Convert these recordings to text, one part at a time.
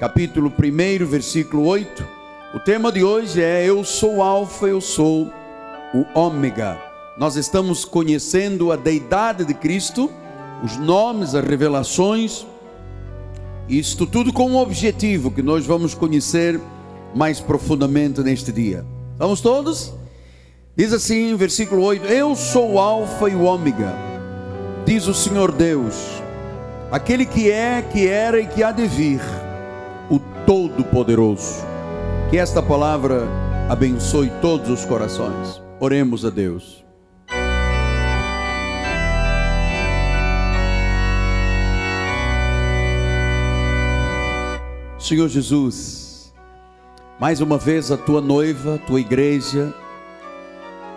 capítulo 1, versículo 8. O tema de hoje é Eu sou Alfa, eu sou o Ômega. Nós estamos conhecendo a deidade de Cristo, os nomes, as revelações, isto tudo com um objetivo que nós vamos conhecer mais profundamente neste dia. Vamos todos? Diz assim, versículo 8: Eu sou o Alfa e o Ômega, diz o Senhor Deus, aquele que é, que era e que há de vir, o Todo-Poderoso. Que esta palavra abençoe todos os corações. Oremos a Deus. Senhor Jesus, mais uma vez a tua noiva, a tua igreja,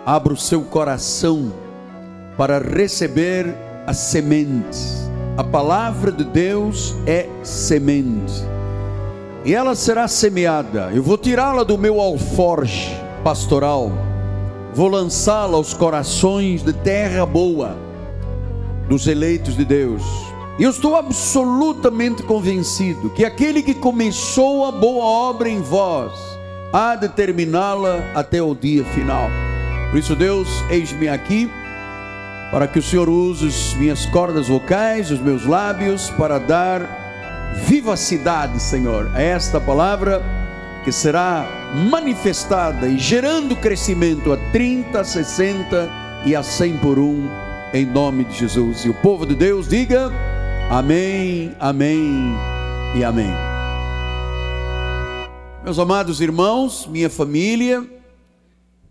abra o seu coração para receber a semente. A palavra de Deus é semente. E ela será semeada. Eu vou tirá-la do meu alforge pastoral. Vou lançá-la aos corações de terra boa dos eleitos de Deus e eu estou absolutamente convencido que aquele que começou a boa obra em vós há de terminá-la até o dia final. Por isso, Deus, eis-me aqui para que o Senhor use as minhas cordas vocais, os meus lábios, para dar vivacidade, Senhor, a esta palavra que será manifestada e gerando crescimento a 30, 60 e a 100 por um, em nome de Jesus. E o povo de Deus diga. Amém, amém e amém. Meus amados irmãos, minha família,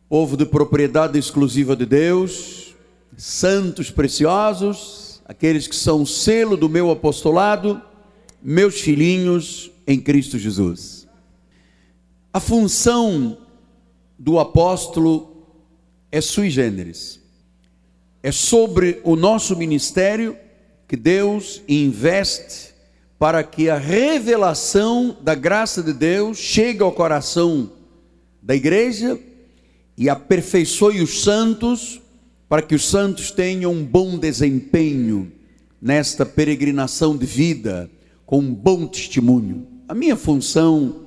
povo de propriedade exclusiva de Deus, santos preciosos, aqueles que são selo do meu apostolado, meus filhinhos em Cristo Jesus. A função do apóstolo é sui generis. É sobre o nosso ministério que Deus investe para que a revelação da graça de Deus chegue ao coração da igreja e aperfeiçoe os santos, para que os santos tenham um bom desempenho nesta peregrinação de vida, com um bom testemunho. A minha função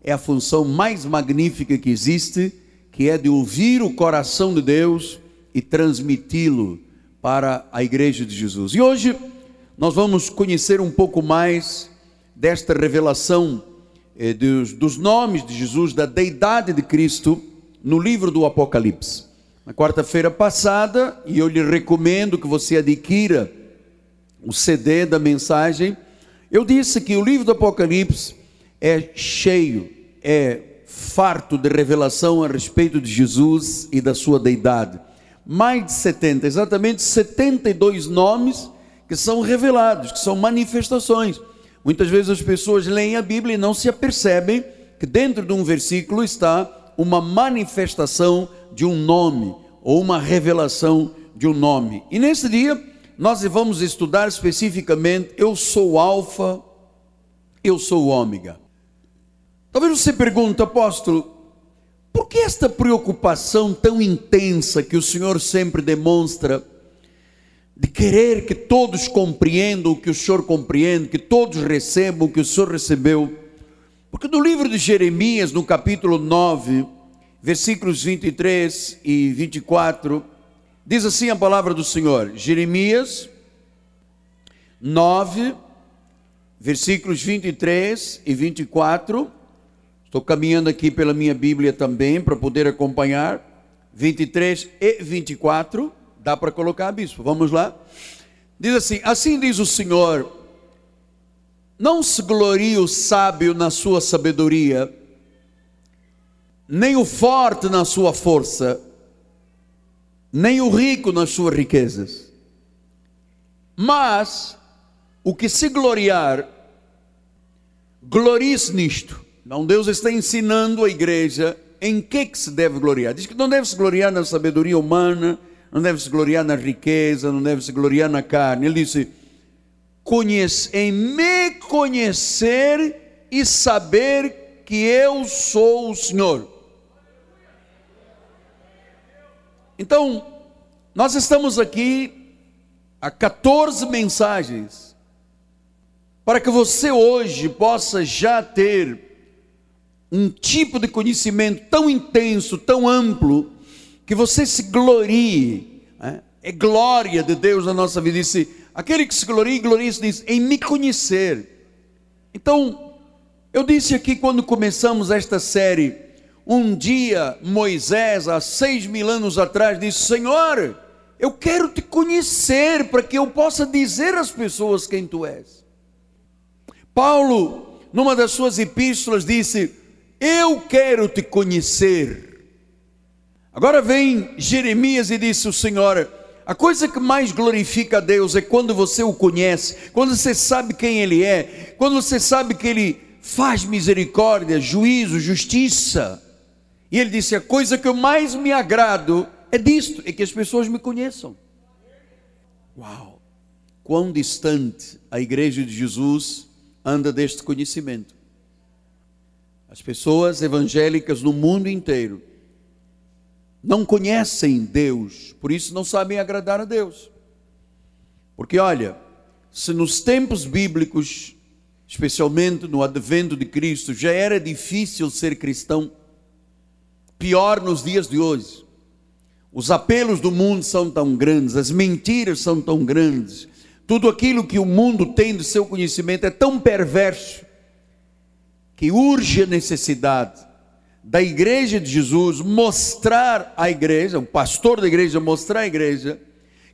é a função mais magnífica que existe, que é de ouvir o coração de Deus e transmiti-lo para a igreja de Jesus. E hoje nós vamos conhecer um pouco mais desta revelação eh, dos, dos nomes de Jesus, da deidade de Cristo, no livro do Apocalipse. Na quarta-feira passada, e eu lhe recomendo que você adquira o CD da mensagem, eu disse que o livro do Apocalipse é cheio, é farto de revelação a respeito de Jesus e da sua deidade mais de 70, exatamente 72 nomes que são revelados, que são manifestações. Muitas vezes as pessoas leem a Bíblia e não se apercebem que dentro de um versículo está uma manifestação de um nome ou uma revelação de um nome. E nesse dia nós vamos estudar especificamente eu sou o alfa, eu sou o ômega. Talvez você pergunte, apóstolo, por que esta preocupação tão intensa que o Senhor sempre demonstra de querer que todos compreendam o que o Senhor compreende, que todos recebam o que o Senhor recebeu? Porque no livro de Jeremias, no capítulo 9, versículos 23 e 24, diz assim a palavra do Senhor. Jeremias 9, versículos 23 e 24 Estou caminhando aqui pela minha Bíblia também para poder acompanhar. 23 e 24. Dá para colocar, bispo? Vamos lá. Diz assim: Assim diz o Senhor: Não se glorie o sábio na sua sabedoria, nem o forte na sua força, nem o rico nas suas riquezas. Mas o que se gloriar, glorie-se nisto então Deus está ensinando a igreja em que, que se deve gloriar. Diz que não deve se gloriar na sabedoria humana, não deve se gloriar na riqueza, não deve se gloriar na carne. Ele disse: Conhece, em me conhecer e saber que eu sou o Senhor. Então, nós estamos aqui a 14 mensagens para que você hoje possa já ter um tipo de conhecimento tão intenso, tão amplo, que você se glorie, é, é glória de Deus na nossa vida. Disse, aquele que se gloria, gloria se diz, em me conhecer. Então, eu disse aqui quando começamos esta série, um dia Moisés, há seis mil anos atrás, disse: Senhor, eu quero te conhecer para que eu possa dizer às pessoas quem tu és. Paulo, numa das suas epístolas, disse: Eu quero te conhecer. Agora vem Jeremias e disse: O Senhor, a coisa que mais glorifica a Deus é quando você o conhece, quando você sabe quem Ele é, quando você sabe que Ele faz misericórdia, juízo, justiça. E ele disse: A coisa que eu mais me agrado é disto, é que as pessoas me conheçam. Uau! Quão distante a igreja de Jesus anda deste conhecimento. As pessoas evangélicas no mundo inteiro não conhecem Deus, por isso não sabem agradar a Deus. Porque olha, se nos tempos bíblicos, especialmente no advento de Cristo, já era difícil ser cristão, pior nos dias de hoje. Os apelos do mundo são tão grandes, as mentiras são tão grandes, tudo aquilo que o mundo tem do seu conhecimento é tão perverso, que urge a necessidade da igreja de Jesus mostrar à igreja, o pastor da igreja mostrar à igreja,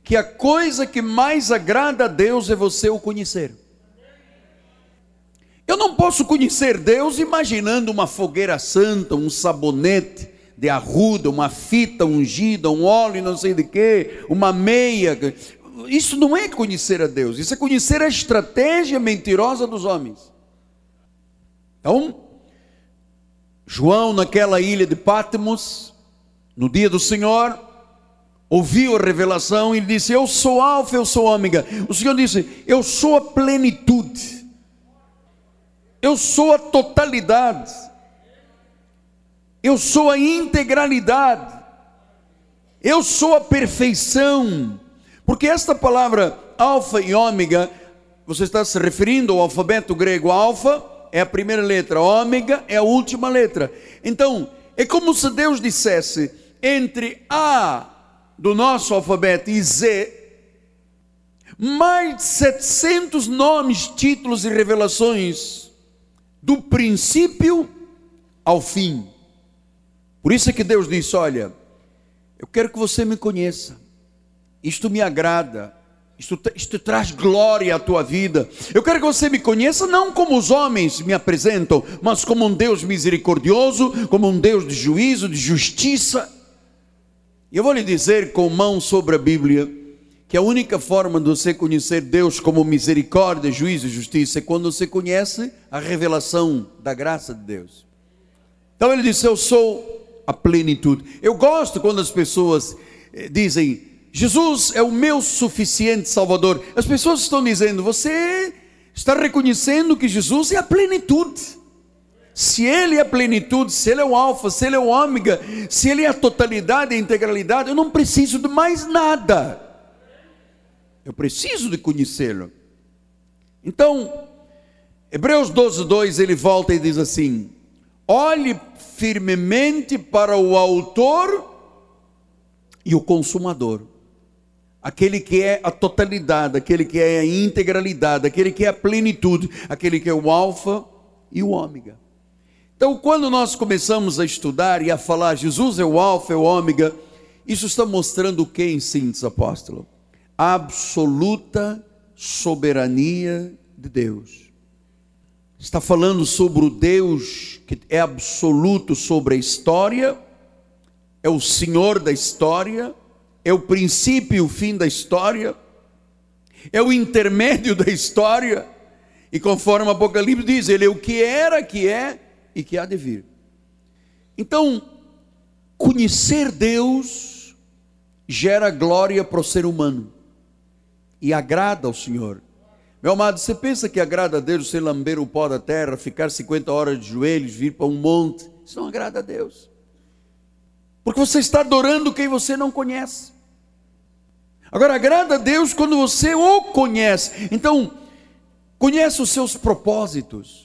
que a coisa que mais agrada a Deus é você o conhecer. Eu não posso conhecer Deus imaginando uma fogueira santa, um sabonete, de arruda, uma fita ungida, um óleo não sei de quê, uma meia. Isso não é conhecer a Deus, isso é conhecer a estratégia mentirosa dos homens. Então, João, naquela ilha de Patmos, no dia do Senhor, ouviu a revelação e disse: Eu sou Alfa, eu sou Ômega. O Senhor disse: Eu sou a plenitude, eu sou a totalidade. Eu sou a integralidade. Eu sou a perfeição. Porque esta palavra alfa e ômega, você está se referindo ao alfabeto grego alfa, é a primeira letra, ômega é a última letra. Então, é como se Deus dissesse entre A do nosso alfabeto e Z, mais de 700 nomes, títulos e revelações, do princípio ao fim. Por isso é que Deus disse: Olha, eu quero que você me conheça, isto me agrada, isto, isto traz glória à tua vida. Eu quero que você me conheça não como os homens me apresentam, mas como um Deus misericordioso, como um Deus de juízo, de justiça. E eu vou lhe dizer com mão sobre a Bíblia que a única forma de você conhecer Deus como misericórdia, juízo e justiça é quando você conhece a revelação da graça de Deus. Então ele disse: Eu sou a plenitude. Eu gosto quando as pessoas eh, dizem, Jesus é o meu suficiente Salvador. As pessoas estão dizendo, você está reconhecendo que Jesus é a plenitude. Se Ele é a plenitude, se Ele é o Alfa, se Ele é o Ômega, se Ele é a totalidade a integralidade, eu não preciso de mais nada. Eu preciso de conhecê-lo. Então, Hebreus 12, 2, ele volta e diz assim: olhe firmemente para o autor e o consumador. Aquele que é a totalidade, aquele que é a integralidade, aquele que é a plenitude, aquele que é o alfa e o ômega. Então, quando nós começamos a estudar e a falar Jesus é o alfa, é o ômega, isso está mostrando o que em síntese, apóstolo? A absoluta soberania de Deus está falando sobre o Deus que é absoluto sobre a história, é o Senhor da história, é o princípio e o fim da história, é o intermédio da história, e conforme o Apocalipse diz, ele é o que era, que é e que há de vir. Então, conhecer Deus gera glória para o ser humano e agrada ao Senhor. Meu amado, você pensa que agrada a Deus você lamber o pó da terra, ficar 50 horas de joelhos, vir para um monte? Isso não agrada a Deus. Porque você está adorando quem você não conhece. Agora, agrada a Deus quando você o conhece. Então, conhece os seus propósitos.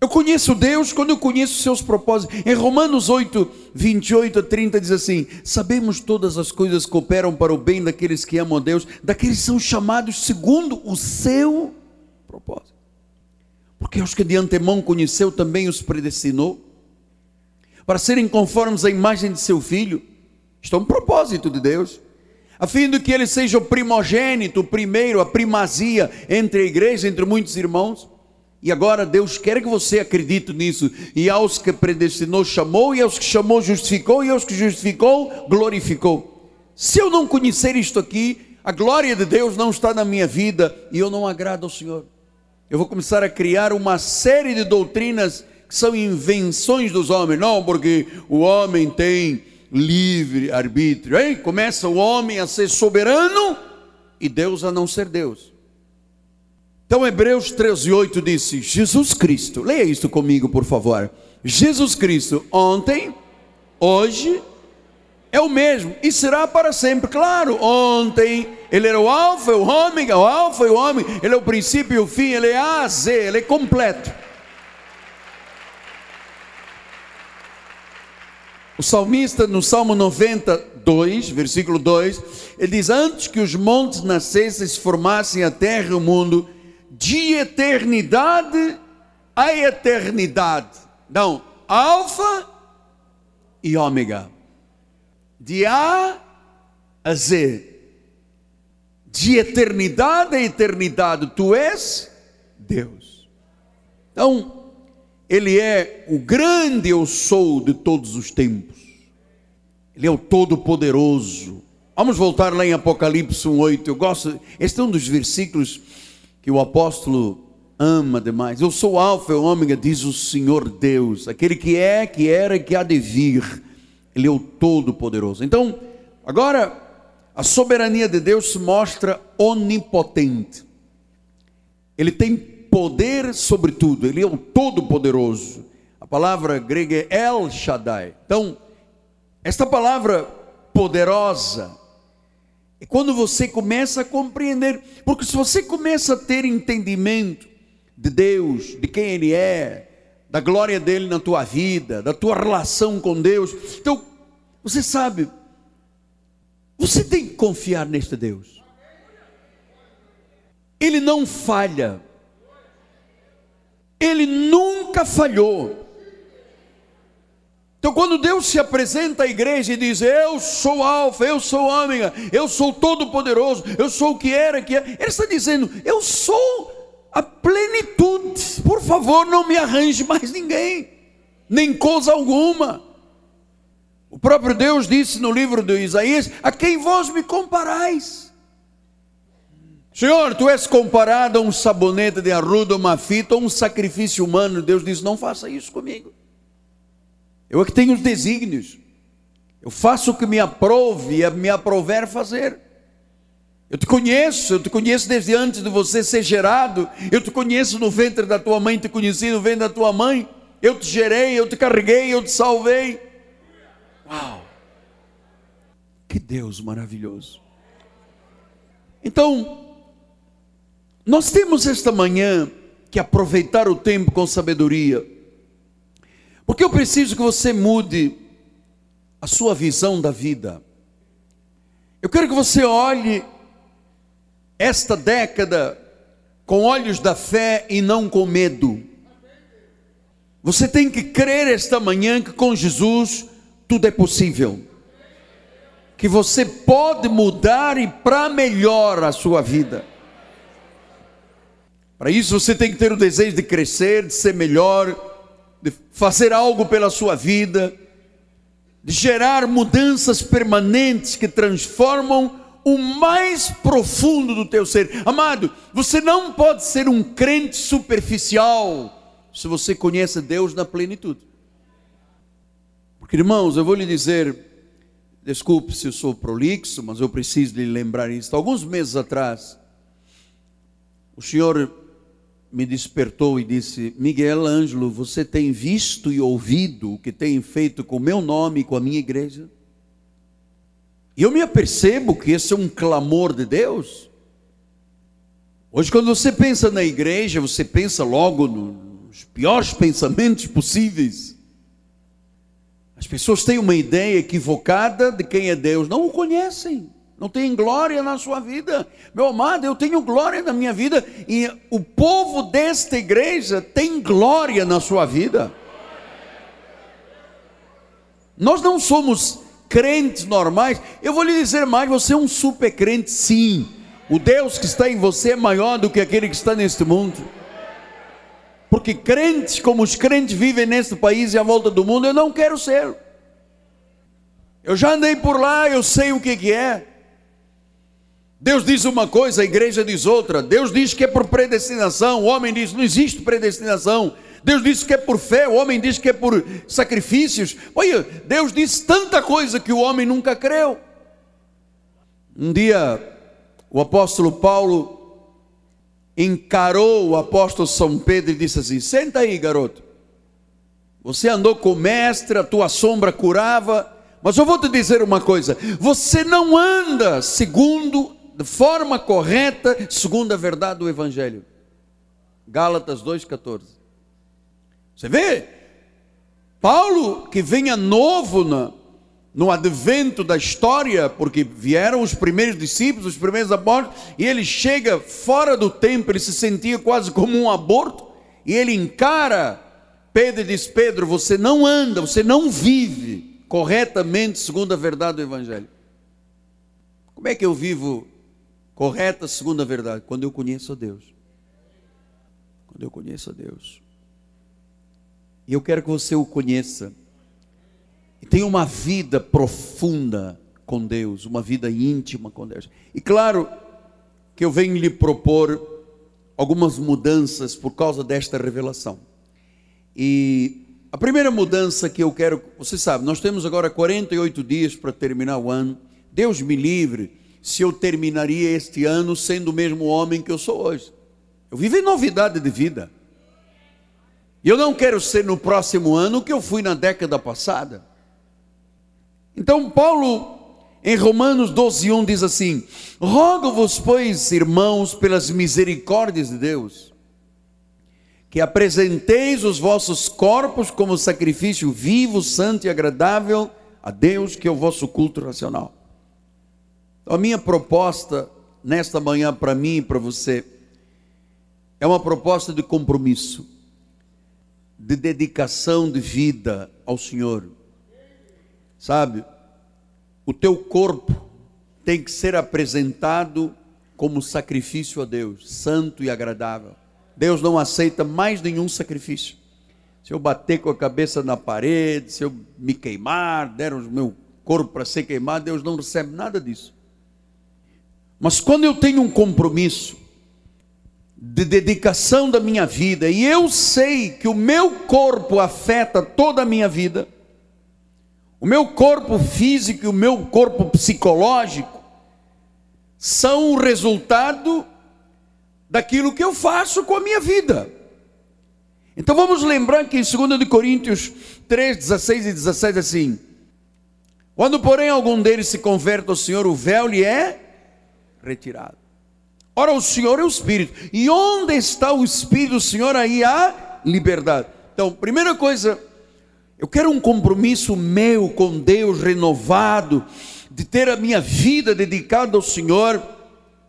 Eu conheço Deus quando eu conheço os seus propósitos. Em Romanos 8, 28 a 30 diz assim: Sabemos todas as coisas que cooperam para o bem daqueles que amam a Deus, daqueles que são chamados segundo o seu propósito. Porque aos que de antemão conheceu também os predestinou para serem conformes à imagem de seu filho. Isto é um propósito de Deus a fim de que ele seja o primogênito, o primeiro, a primazia entre a igreja, entre muitos irmãos. E agora Deus quer que você acredite nisso. E aos que predestinou, chamou, e aos que chamou, justificou, e aos que justificou, glorificou. Se eu não conhecer isto aqui, a glória de Deus não está na minha vida e eu não agrado ao Senhor. Eu vou começar a criar uma série de doutrinas que são invenções dos homens, não, porque o homem tem livre arbítrio. Hein? Começa o homem a ser soberano e Deus a não ser Deus. Então Hebreus 13, 8 disse: Jesus Cristo, leia isso comigo, por favor. Jesus Cristo, ontem, hoje, é o mesmo e será para sempre. Claro, ontem ele era o Alfa, o Ômega, o Alfa e o Ômega, ele é o princípio e o fim, ele é A Z, ele é completo. O salmista, no Salmo 92, versículo 2, ele diz: Antes que os montes nascessem, se formassem a terra e o mundo, de eternidade a eternidade. Não, Alfa e Ômega. De A a Z. De eternidade a eternidade, tu és Deus. Então, ele é o grande eu sou de todos os tempos. Ele é o todo-poderoso. Vamos voltar lá em Apocalipse 1:8. Eu gosto, este é um dos versículos que o apóstolo ama demais. Eu sou alfa e ômega, diz o Senhor Deus, aquele que é, que era e que há de vir. Ele é o todo-poderoso. Então, agora a soberania de Deus se mostra onipotente. Ele tem poder sobre tudo, ele é o todo-poderoso. A palavra grega é El Shaddai. Então, esta palavra poderosa é quando você começa a compreender, porque se você começa a ter entendimento de Deus, de quem Ele é, da glória dele na tua vida, da tua relação com Deus, então você sabe, você tem que confiar neste Deus. Ele não falha. Ele nunca falhou. Então, quando Deus se apresenta à igreja e diz: Eu sou Alfa, eu sou Ômega, eu sou Todo-Poderoso, eu sou o que era, que é, Ele está dizendo: Eu sou a plenitude. Por favor, não me arranje mais ninguém, nem coisa alguma. O próprio Deus disse no livro de Isaías: A quem vós me comparais? Senhor, tu és comparado a um sabonete de arruda, uma fita, ou um sacrifício humano. Deus diz: não faça isso comigo. Eu é que tenho os desígnios. Eu faço o que me aprove e me aprover fazer. Eu te conheço, eu te conheço desde antes de você ser gerado. Eu te conheço no ventre da tua mãe, te conheci no ventre da tua mãe. Eu te gerei, eu te carreguei, eu te salvei. Uau! Que Deus maravilhoso. Então, nós temos esta manhã que aproveitar o tempo com sabedoria, porque eu preciso que você mude a sua visão da vida. Eu quero que você olhe esta década com olhos da fé e não com medo. Você tem que crer esta manhã que com Jesus tudo é possível. Que você pode mudar e para melhor a sua vida. Para isso você tem que ter o desejo de crescer, de ser melhor, de fazer algo pela sua vida, de gerar mudanças permanentes que transformam o mais profundo do teu ser. Amado, você não pode ser um crente superficial se você conhece Deus na plenitude. Porque, irmãos, eu vou lhe dizer, desculpe se eu sou prolixo, mas eu preciso lhe lembrar isso. Alguns meses atrás, o Senhor me despertou e disse: Miguel Ângelo, você tem visto e ouvido o que tem feito com o meu nome e com a minha igreja? E eu me apercebo que esse é um clamor de Deus. Hoje, quando você pensa na igreja, você pensa logo nos piores pensamentos possíveis. As pessoas têm uma ideia equivocada de quem é Deus, não o conhecem, não têm glória na sua vida. Meu amado, eu tenho glória na minha vida e o povo desta igreja tem glória na sua vida. Nós não somos crentes normais. Eu vou lhe dizer mais: você é um super crente, sim. O Deus que está em você é maior do que aquele que está neste mundo. Porque crentes como os crentes vivem neste país e à volta do mundo, eu não quero ser. Eu já andei por lá, eu sei o que, que é. Deus diz uma coisa, a igreja diz outra. Deus diz que é por predestinação, o homem diz não existe predestinação. Deus diz que é por fé, o homem diz que é por sacrifícios. Olha, Deus diz tanta coisa que o homem nunca creu. Um dia o apóstolo Paulo encarou o apóstolo São Pedro e disse assim: Senta aí, garoto. Você andou com o mestre, a tua sombra curava, mas eu vou te dizer uma coisa: você não anda segundo, de forma correta, segundo a verdade do Evangelho. Gálatas 2,14. Você vê? Paulo, que vinha novo na, no advento da história, porque vieram os primeiros discípulos, os primeiros apóstolos, e ele chega fora do templo, ele se sentia quase como um aborto, e ele encara Pedro e diz: Pedro, você não anda, você não vive corretamente segundo a verdade do Evangelho. Como é que eu vivo correta segundo a verdade? Quando eu conheço a Deus. Quando eu conheço a Deus. E eu quero que você o conheça e tenha uma vida profunda com Deus, uma vida íntima com Deus. E claro que eu venho lhe propor algumas mudanças por causa desta revelação. E a primeira mudança que eu quero, você sabe, nós temos agora 48 dias para terminar o ano. Deus me livre se eu terminaria este ano sendo o mesmo homem que eu sou hoje. Eu vivo em novidade de vida. E eu não quero ser no próximo ano o que eu fui na década passada. Então, Paulo, em Romanos 12, 1, diz assim: Rogo-vos, pois, irmãos, pelas misericórdias de Deus, que apresenteis os vossos corpos como sacrifício vivo, santo e agradável a Deus, que é o vosso culto racional. A minha proposta nesta manhã para mim e para você é uma proposta de compromisso, de dedicação de vida ao Senhor Sabe, o teu corpo tem que ser apresentado como sacrifício a Deus, santo e agradável. Deus não aceita mais nenhum sacrifício. Se eu bater com a cabeça na parede, se eu me queimar, der o meu corpo para ser queimado, Deus não recebe nada disso. Mas quando eu tenho um compromisso de dedicação da minha vida, e eu sei que o meu corpo afeta toda a minha vida, o meu corpo físico e o meu corpo psicológico são o resultado daquilo que eu faço com a minha vida. Então vamos lembrar que em 2 Coríntios 3, 16 e 17 assim: Quando, porém, algum deles se converte ao Senhor, o véu lhe é retirado. Ora, o Senhor é o Espírito. E onde está o Espírito do Senhor? Aí há liberdade. Então, primeira coisa eu quero um compromisso meu com Deus renovado, de ter a minha vida dedicada ao Senhor,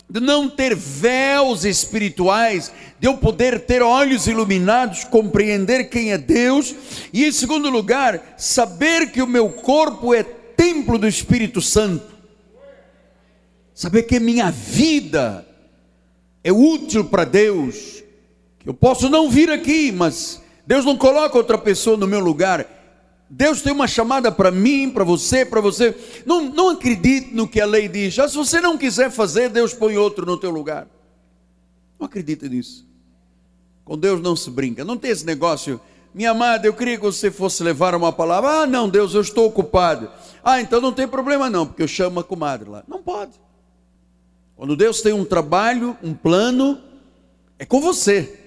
de não ter véus espirituais, de eu poder ter olhos iluminados, compreender quem é Deus, e em segundo lugar, saber que o meu corpo é templo do Espírito Santo, saber que minha vida é útil para Deus, que eu posso não vir aqui, mas Deus não coloca outra pessoa no meu lugar, Deus tem uma chamada para mim, para você, para você. Não, não acredite no que a lei diz. Ah, se você não quiser fazer, Deus põe outro no teu lugar. Não acredite nisso. Com Deus não se brinca. Não tem esse negócio. Minha amada, eu queria que você fosse levar uma palavra. Ah, não, Deus, eu estou ocupado. Ah, então não tem problema não, porque eu chamo a comadre lá. Não pode. Quando Deus tem um trabalho, um plano, é com você.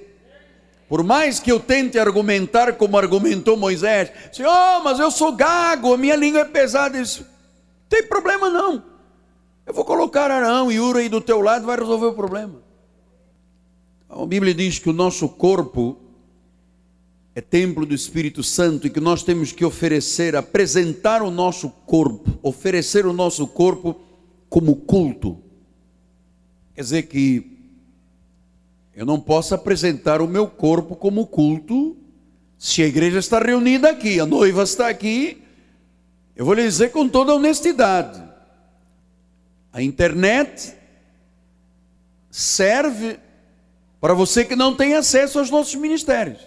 Por mais que eu tente argumentar como argumentou Moisés, Senhor, oh, mas eu sou gago, a minha língua é pesada. Isso, tem problema não. Eu vou colocar Arão e Ura aí do teu lado, vai resolver o problema. A Bíblia diz que o nosso corpo é templo do Espírito Santo e que nós temos que oferecer, apresentar o nosso corpo, oferecer o nosso corpo como culto. Quer dizer que eu não posso apresentar o meu corpo como culto se a igreja está reunida aqui, a noiva está aqui. Eu vou lhe dizer com toda honestidade: a internet serve para você que não tem acesso aos nossos ministérios.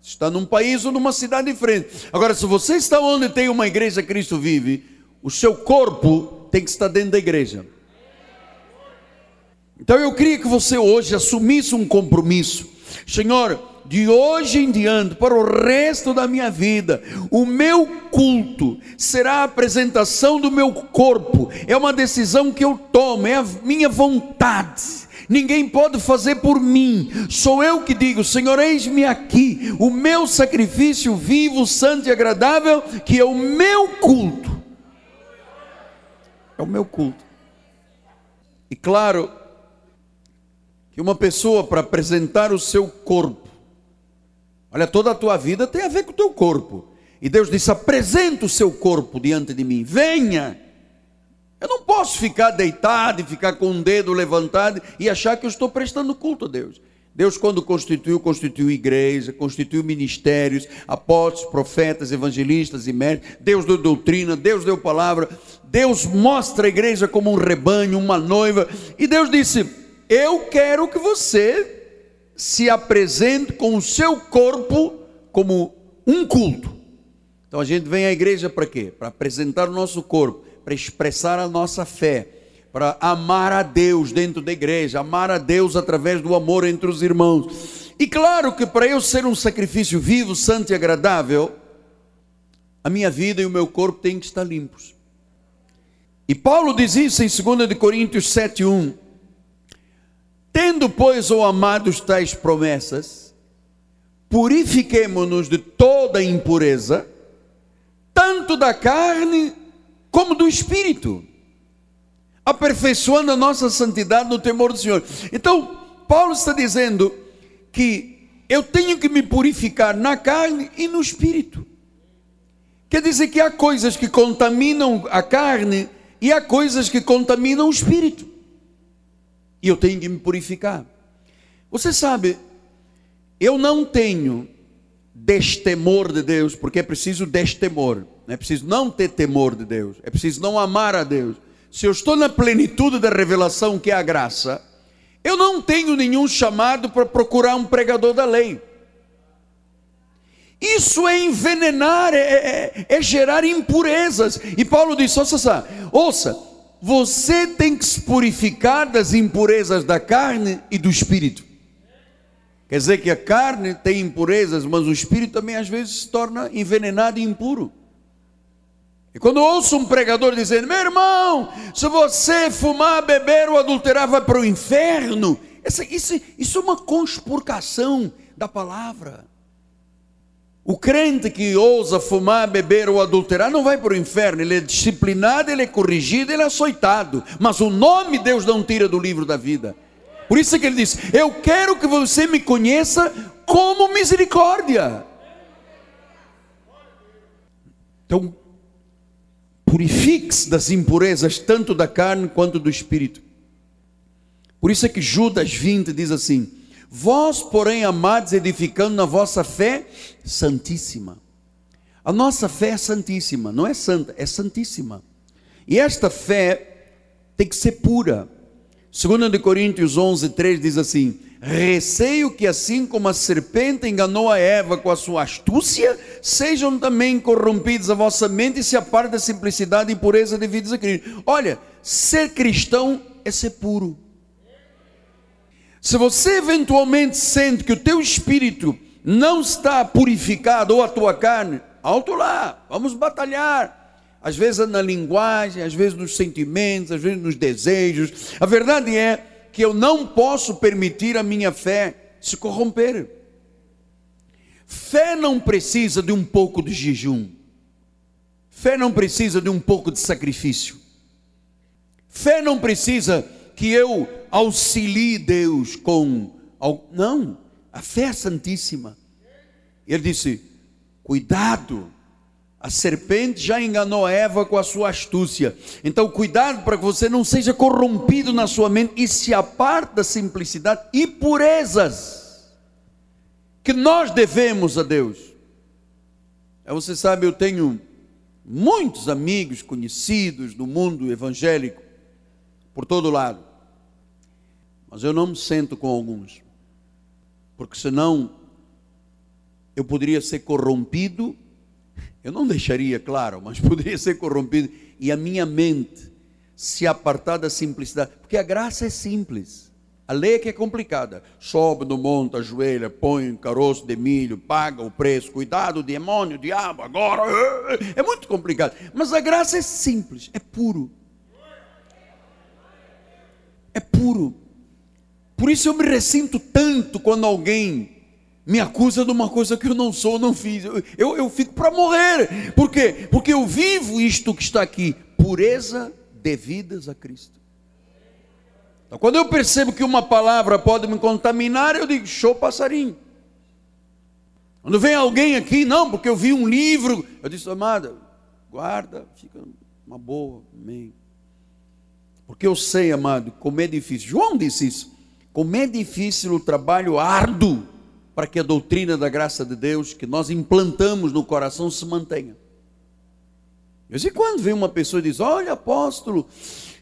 Está num país ou numa cidade diferente. Agora, se você está onde tem uma igreja Cristo vive, o seu corpo tem que estar dentro da igreja. Então eu queria que você hoje assumisse um compromisso. Senhor, de hoje em diante, para o resto da minha vida, o meu culto será a apresentação do meu corpo, é uma decisão que eu tomo, é a minha vontade ninguém pode fazer por mim, sou eu que digo: Senhor, eis-me aqui, o meu sacrifício vivo, santo e agradável, que é o meu culto. É o meu culto. E claro, que uma pessoa para apresentar o seu corpo, olha, toda a tua vida tem a ver com o teu corpo. E Deus disse: apresenta o seu corpo diante de mim, venha eu não posso ficar deitado e ficar com um dedo levantado e achar que eu estou prestando culto a Deus. Deus, quando constituiu, constituiu igreja, constituiu ministérios, apóstolos, profetas, evangelistas e médicos. Deus deu doutrina, Deus deu palavra. Deus mostra a igreja como um rebanho, uma noiva. E Deus disse: Eu quero que você se apresente com o seu corpo como um culto. Então a gente vem à igreja para quê? Para apresentar o nosso corpo para expressar a nossa fé, para amar a Deus dentro da igreja, amar a Deus através do amor entre os irmãos. E claro que para eu ser um sacrifício vivo, santo e agradável, a minha vida e o meu corpo têm que estar limpos. E Paulo diz isso em 2 Coríntios 7,1: Tendo, pois, ou amados tais promessas, purifiquemo-nos de toda impureza, tanto da carne como do espírito, aperfeiçoando a nossa santidade no temor do Senhor. Então, Paulo está dizendo que eu tenho que me purificar na carne e no espírito. Quer dizer que há coisas que contaminam a carne e há coisas que contaminam o espírito. E eu tenho que me purificar. Você sabe, eu não tenho destemor de Deus, porque é preciso destemor. É preciso não ter temor de Deus, é preciso não amar a Deus. Se eu estou na plenitude da revelação que é a graça, eu não tenho nenhum chamado para procurar um pregador da lei. Isso é envenenar, é, é, é gerar impurezas. E Paulo diz: ouça, ouça, você tem que se purificar das impurezas da carne e do espírito. Quer dizer que a carne tem impurezas, mas o espírito também às vezes se torna envenenado e impuro. E quando ouço um pregador dizendo, meu irmão, se você fumar, beber ou adulterar, vai para o inferno. Isso, isso, isso é uma conspurcação da palavra. O crente que ousa fumar, beber ou adulterar não vai para o inferno, ele é disciplinado, ele é corrigido, ele é açoitado. Mas o nome Deus não tira do livro da vida. Por isso é que ele diz: Eu quero que você me conheça como misericórdia. Então, purifique-se das impurezas, tanto da carne quanto do espírito. Por isso é que Judas 20 diz assim: Vós, porém, amados, edificando na vossa fé santíssima. A nossa fé é santíssima, não é santa, é santíssima. E esta fé tem que ser pura. 2 Coríntios 11, 3 diz assim: Receio que, assim como a serpente enganou a Eva com a sua astúcia, sejam também corrompidos a vossa mente e se apartem da simplicidade e pureza devidas a Cristo. Olha, ser cristão é ser puro. Se você eventualmente sente que o teu espírito não está purificado ou a tua carne, alto lá, vamos batalhar. Às vezes na linguagem, às vezes nos sentimentos, às vezes nos desejos. A verdade é que eu não posso permitir a minha fé se corromper. Fé não precisa de um pouco de jejum. Fé não precisa de um pouco de sacrifício. Fé não precisa que eu auxilie Deus com Não, a fé santíssima. Ele disse: cuidado, a serpente já enganou Eva com a sua astúcia. Então, cuidado para que você não seja corrompido na sua mente e se aparte da simplicidade e purezas que nós devemos a Deus. Você sabe, eu tenho muitos amigos conhecidos do mundo evangélico por todo lado. Mas eu não me sento com alguns. Porque senão eu poderia ser corrompido eu não deixaria, claro, mas poderia ser corrompido e a minha mente se apartar da simplicidade, porque a graça é simples. A lei é que é complicada. Sobe no monte, ajoelha, põe um caroço de milho, paga o preço, cuidado, demônio, diabo, agora. É muito complicado. Mas a graça é simples, é puro. É puro. Por isso eu me ressinto tanto quando alguém me acusa de uma coisa que eu não sou, não fiz. Eu, eu, eu fico para morrer. Por quê? Porque eu vivo isto que está aqui: pureza devidas a Cristo. Então, quando eu percebo que uma palavra pode me contaminar, eu digo: show passarinho. Quando vem alguém aqui, não, porque eu vi um livro, eu disse, amada, guarda, fica uma boa, amém. Porque eu sei, amado, como é difícil. João disse isso. Como é difícil o trabalho árduo para que a doutrina da graça de Deus que nós implantamos no coração se mantenha. De vez quando vem uma pessoa e diz: Olha, apóstolo,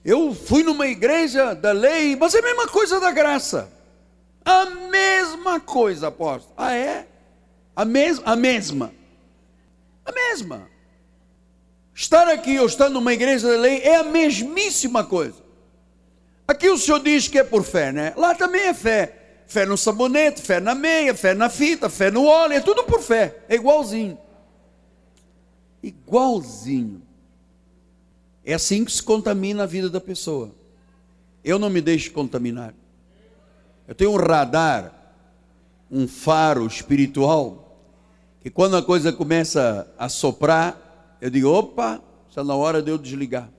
eu fui numa igreja da lei, mas é a mesma coisa da graça. A mesma coisa, apóstolo. Ah, é? A, mes a mesma. A mesma. Estar aqui ou estar numa igreja da lei é a mesmíssima coisa. Aqui o senhor diz que é por fé, né? Lá também é fé. Fé no sabonete, fé na meia, fé na fita, fé no óleo, é tudo por fé, é igualzinho. Igualzinho. É assim que se contamina a vida da pessoa. Eu não me deixo contaminar. Eu tenho um radar, um faro espiritual, que quando a coisa começa a soprar, eu digo: opa, está na hora de eu desligar.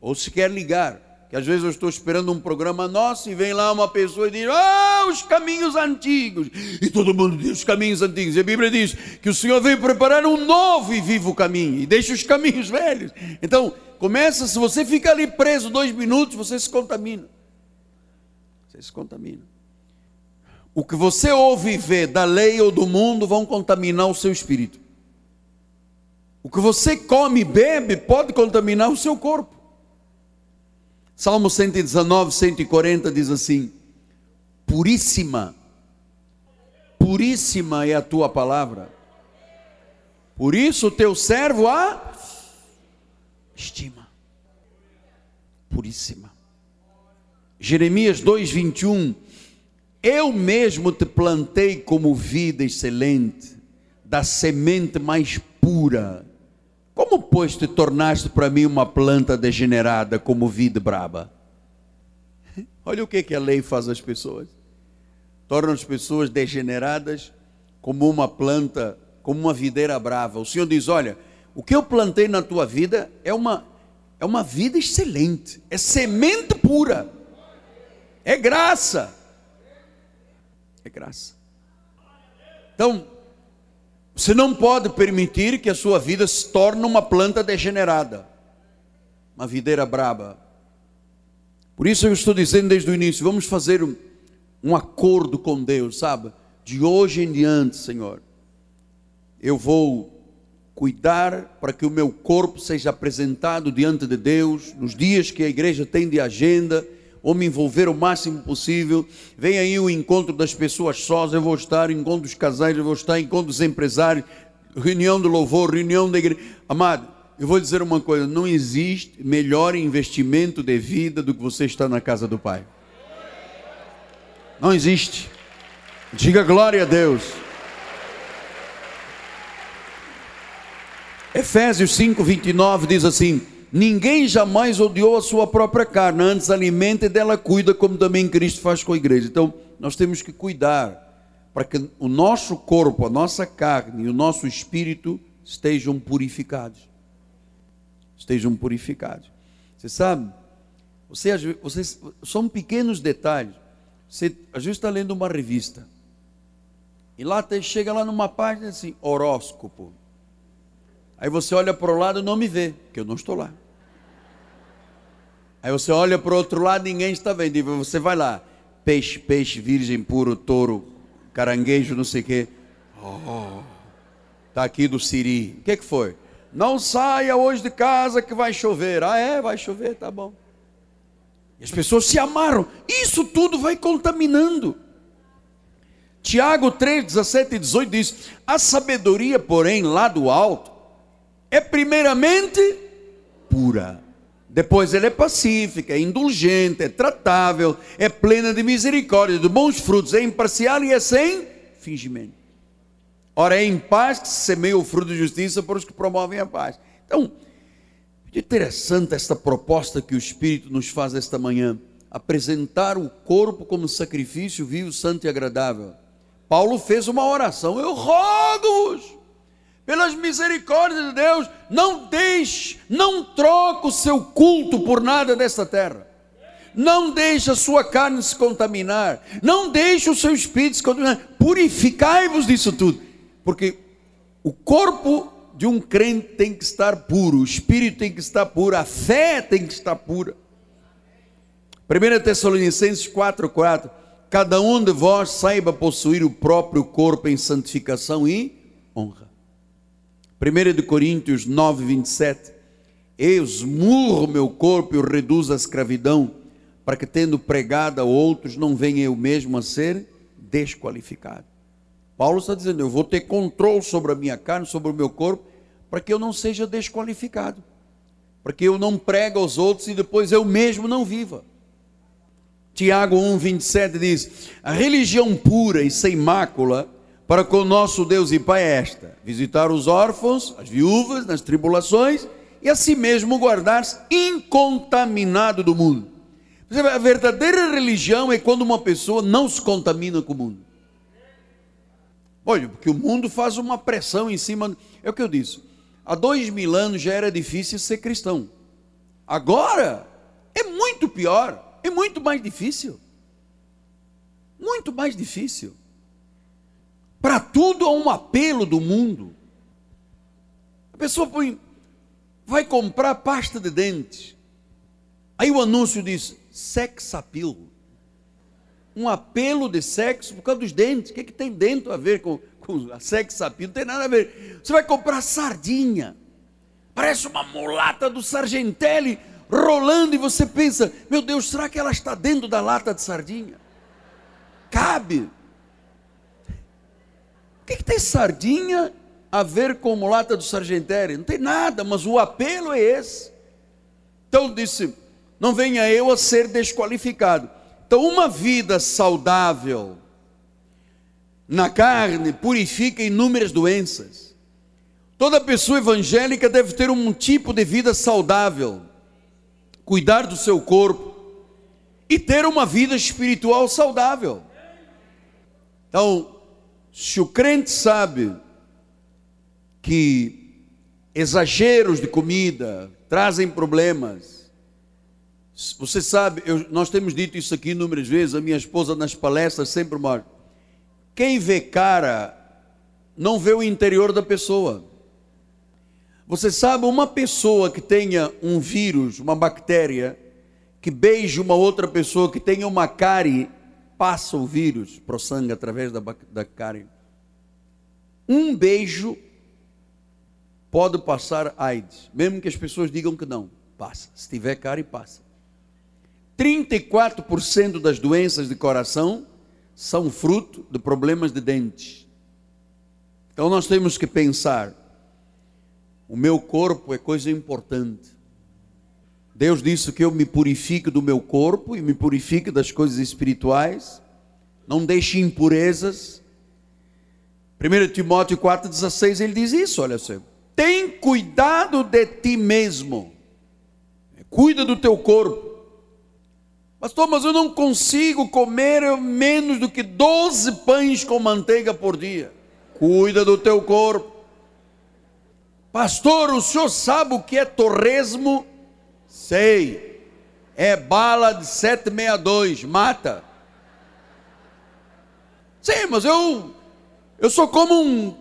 Ou se quer ligar, que às vezes eu estou esperando um programa nosso e vem lá uma pessoa e diz: Ah, os caminhos antigos. E todo mundo diz os caminhos antigos. E a Bíblia diz que o Senhor veio preparar um novo e vivo caminho e deixa os caminhos velhos. Então, começa, se você fica ali preso dois minutos, você se contamina. Você se contamina. O que você ouve e vê da lei ou do mundo vão contaminar o seu espírito. O que você come e bebe pode contaminar o seu corpo. Salmo 119, 140 diz assim: Puríssima, puríssima é a tua palavra. Por isso o teu servo a estima. Puríssima. Jeremias 2:21 Eu mesmo te plantei como vida excelente, da semente mais pura como, pois, te tornaste para mim uma planta degenerada como vida braba? Olha o que, que a lei faz às pessoas. Torna as pessoas degeneradas como uma planta, como uma videira brava. O Senhor diz: Olha, o que eu plantei na tua vida é uma, é uma vida excelente, é semente pura, é graça. É graça. Então, você não pode permitir que a sua vida se torne uma planta degenerada, uma videira braba. Por isso eu estou dizendo desde o início: vamos fazer um, um acordo com Deus, sabe? De hoje em diante, Senhor, eu vou cuidar para que o meu corpo seja apresentado diante de Deus nos dias que a igreja tem de agenda ou me envolver o máximo possível. Vem aí o encontro das pessoas sós, eu vou estar, encontro dos casais, eu vou estar, encontro dos empresários, reunião do louvor, reunião da igreja. Amado, eu vou dizer uma coisa: não existe melhor investimento de vida do que você estar na casa do Pai. Não existe. Diga glória a Deus. Efésios 5, 29 diz assim: Ninguém jamais odiou a sua própria carne, antes alimenta e dela cuida, como também Cristo faz com a igreja. Então, nós temos que cuidar para que o nosso corpo, a nossa carne e o nosso espírito estejam purificados. Estejam purificados. Você sabe, você, vocês, são pequenos detalhes. Você, a gente está lendo uma revista. E lá chega lá numa página assim, horóscopo. Aí você olha para o lado e não me vê, porque eu não estou lá. Aí você olha para o outro lado ninguém está vendo. E você vai lá, peixe, peixe, virgem, puro, touro, caranguejo, não sei o quê. Oh, tá aqui do Siri. O que, que foi? Não saia hoje de casa que vai chover. Ah, é? Vai chover, tá bom. E as pessoas se amarram. Isso tudo vai contaminando. Tiago 3, 17 e 18 diz: A sabedoria, porém, lá do alto, é primeiramente pura. Depois ela é pacífica, é indulgente, é tratável, é plena de misericórdia, de bons frutos, é imparcial e é sem fingimento. Ora, é em paz que se semeia o fruto de justiça por os que promovem a paz. Então, interessante esta proposta que o Espírito nos faz esta manhã, apresentar o corpo como sacrifício vivo, santo e agradável. Paulo fez uma oração, eu rogo-vos pelas misericórdias de Deus, não deixe, não troque o seu culto por nada desta terra. Não deixe a sua carne se contaminar, não deixe o seu espírito se contaminar. Purificai-vos disso tudo, porque o corpo de um crente tem que estar puro, o espírito tem que estar puro, a fé tem que estar pura. 1 Tessalonicenses 4,4: Cada um de vós saiba possuir o próprio corpo em santificação e honra. 1 de Coríntios 9, 27. Eu esmurro meu corpo e o reduzo à escravidão, para que, tendo pregado a outros, não venha eu mesmo a ser desqualificado. Paulo está dizendo: eu vou ter controle sobre a minha carne, sobre o meu corpo, para que eu não seja desqualificado, para que eu não pregue aos outros e depois eu mesmo não viva. Tiago 1, 27 diz: A religião pura e sem mácula para com o nosso Deus e Pai é esta: visitar os órfãos, as viúvas nas tribulações e a si mesmo guardar-se incontaminado do mundo. A verdadeira religião é quando uma pessoa não se contamina com o mundo. Olha, porque o mundo faz uma pressão em cima. É o que eu disse. Há dois mil anos já era difícil ser cristão. Agora é muito pior, é muito mais difícil. Muito mais difícil. Para tudo há um apelo do mundo. A pessoa põe, vai comprar pasta de dentes. Aí o anúncio diz: sex appeal. Um apelo de sexo por causa dos dentes. O que, é que tem dentro a ver com, com a sex appeal? Não tem nada a ver. Você vai comprar sardinha. Parece uma mulata do Sargentelli rolando e você pensa: meu Deus, será que ela está dentro da lata de sardinha? Cabe que, que tem sardinha a ver com mulata do sargentério? Não tem nada, mas o apelo é esse. Então disse: não venha eu a ser desqualificado. Então, uma vida saudável na carne purifica inúmeras doenças. Toda pessoa evangélica deve ter um tipo de vida saudável, cuidar do seu corpo e ter uma vida espiritual saudável. Então, se o crente sabe que exageros de comida trazem problemas, você sabe, eu, nós temos dito isso aqui inúmeras vezes, a minha esposa nas palestras sempre mostra. Quem vê cara não vê o interior da pessoa. Você sabe, uma pessoa que tenha um vírus, uma bactéria, que beije uma outra pessoa que tenha uma cárie passa o vírus para o sangue através da, da cárie. Um beijo pode passar AIDS, mesmo que as pessoas digam que não, passa. Se tiver cárie, passa. 34% das doenças de coração são fruto de problemas de dentes. Então nós temos que pensar: o meu corpo é coisa importante. Deus disse que eu me purifique do meu corpo e me purifique das coisas espirituais, não deixe impurezas. 1 Timóteo 4,16 ele diz isso: olha só, tem cuidado de ti mesmo, cuida do teu corpo. Pastor, mas eu não consigo comer menos do que 12 pães com manteiga por dia. Cuida do teu corpo. Pastor, o senhor sabe o que é torresmo? Sei. É bala de 762, mata. Sim, mas eu, eu sou como um,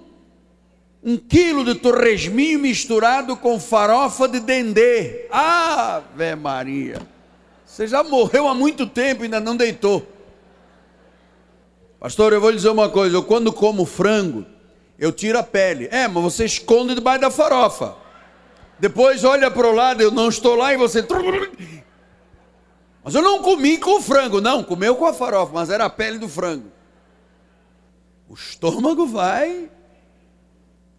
um quilo de torresminho misturado com farofa de dendê. Ave Maria! Você já morreu há muito tempo e ainda não deitou. Pastor, eu vou lhe dizer uma coisa: eu quando como frango, eu tiro a pele. É, mas você esconde debaixo da farofa. Depois olha para o lado, eu não estou lá e você. Mas eu não comi com o frango, não, comeu com a farofa, mas era a pele do frango. O estômago vai.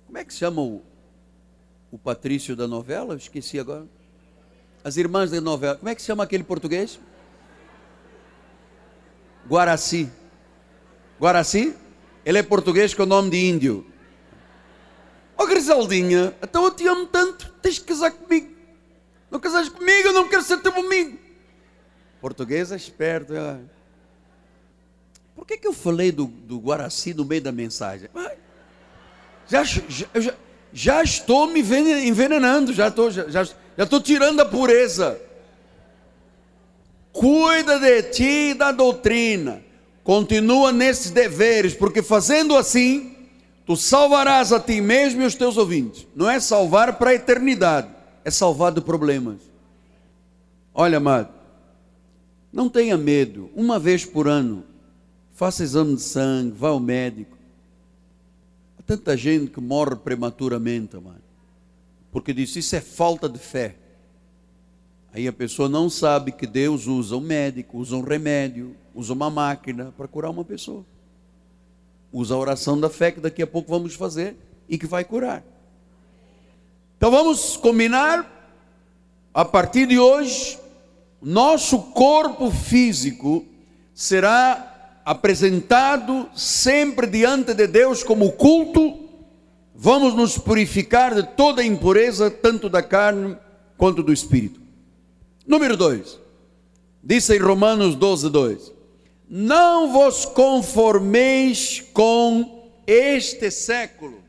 Como é que chama o, o Patrício da novela? Eu esqueci agora. As irmãs da novela. Como é que chama aquele português? Guaraci. Guaraci? Ele é português com o nome de índio. Ó oh, Grisaldinha, então eu te amo tanto, tens que casar comigo. Não casas comigo, eu não quero ser teu amigo. Portuguesa esperto. É. Por que, que eu falei do, do Guaraci no meio da mensagem? Já, já, já, já estou me envenenando, já estou, já, já, já estou tirando a pureza. Cuida de ti e da doutrina Continua nesses deveres, porque fazendo assim, tu salvarás a ti mesmo e os teus ouvintes. Não é salvar para a eternidade, é salvar de problemas. Olha, amado, não tenha medo. Uma vez por ano, faça exame de sangue, vá ao médico. Há tanta gente que morre prematuramente, amado, porque diz isso é falta de fé. Aí a pessoa não sabe que Deus usa um médico, usa um remédio, usa uma máquina para curar uma pessoa. Usa a oração da fé que daqui a pouco vamos fazer e que vai curar. Então vamos combinar a partir de hoje, nosso corpo físico será apresentado sempre diante de Deus como culto. Vamos nos purificar de toda impureza, tanto da carne quanto do espírito. Número 2. Diz em Romanos 12, 2: Não vos conformeis com este século.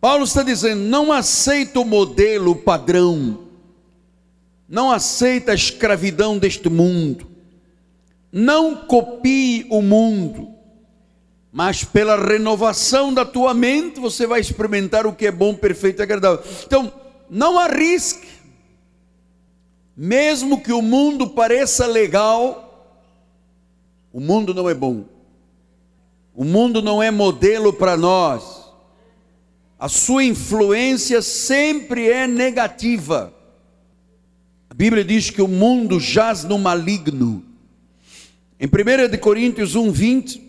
Paulo está dizendo: não aceita o modelo padrão, não aceita a escravidão deste mundo, não copie o mundo, mas pela renovação da tua mente você vai experimentar o que é bom, perfeito e agradável. Então, não arrisque mesmo que o mundo pareça legal, o mundo não é bom. O mundo não é modelo para nós. A sua influência sempre é negativa. A Bíblia diz que o mundo jaz no maligno. Em 1 Coríntios 1:20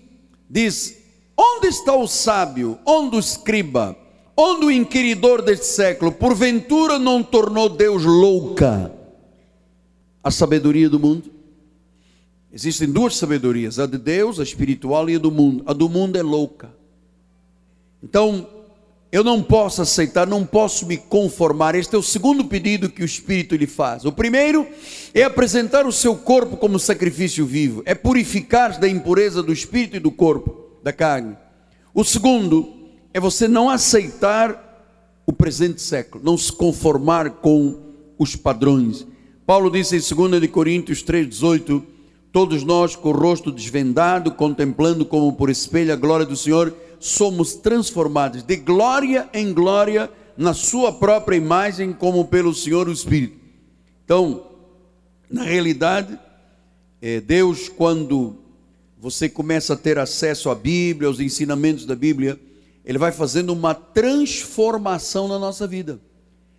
diz: Onde está o sábio? Onde o escriba? Onde o inquiridor deste século? Porventura não tornou Deus louca a sabedoria do mundo? Existem duas sabedorias, a de Deus, a espiritual e a do mundo. A do mundo é louca. Então, eu não posso aceitar, não posso me conformar. Este é o segundo pedido que o Espírito lhe faz. O primeiro é apresentar o seu corpo como sacrifício vivo, é purificar da impureza do espírito e do corpo, da carne. O segundo é você não aceitar o presente século, não se conformar com os padrões. Paulo disse em 2 Coríntios 3,18: Todos nós, com o rosto desvendado, contemplando como por espelho a glória do Senhor, somos transformados de glória em glória na Sua própria imagem, como pelo Senhor o Espírito. Então, na realidade, é Deus, quando você começa a ter acesso à Bíblia, aos ensinamentos da Bíblia, Ele vai fazendo uma transformação na nossa vida.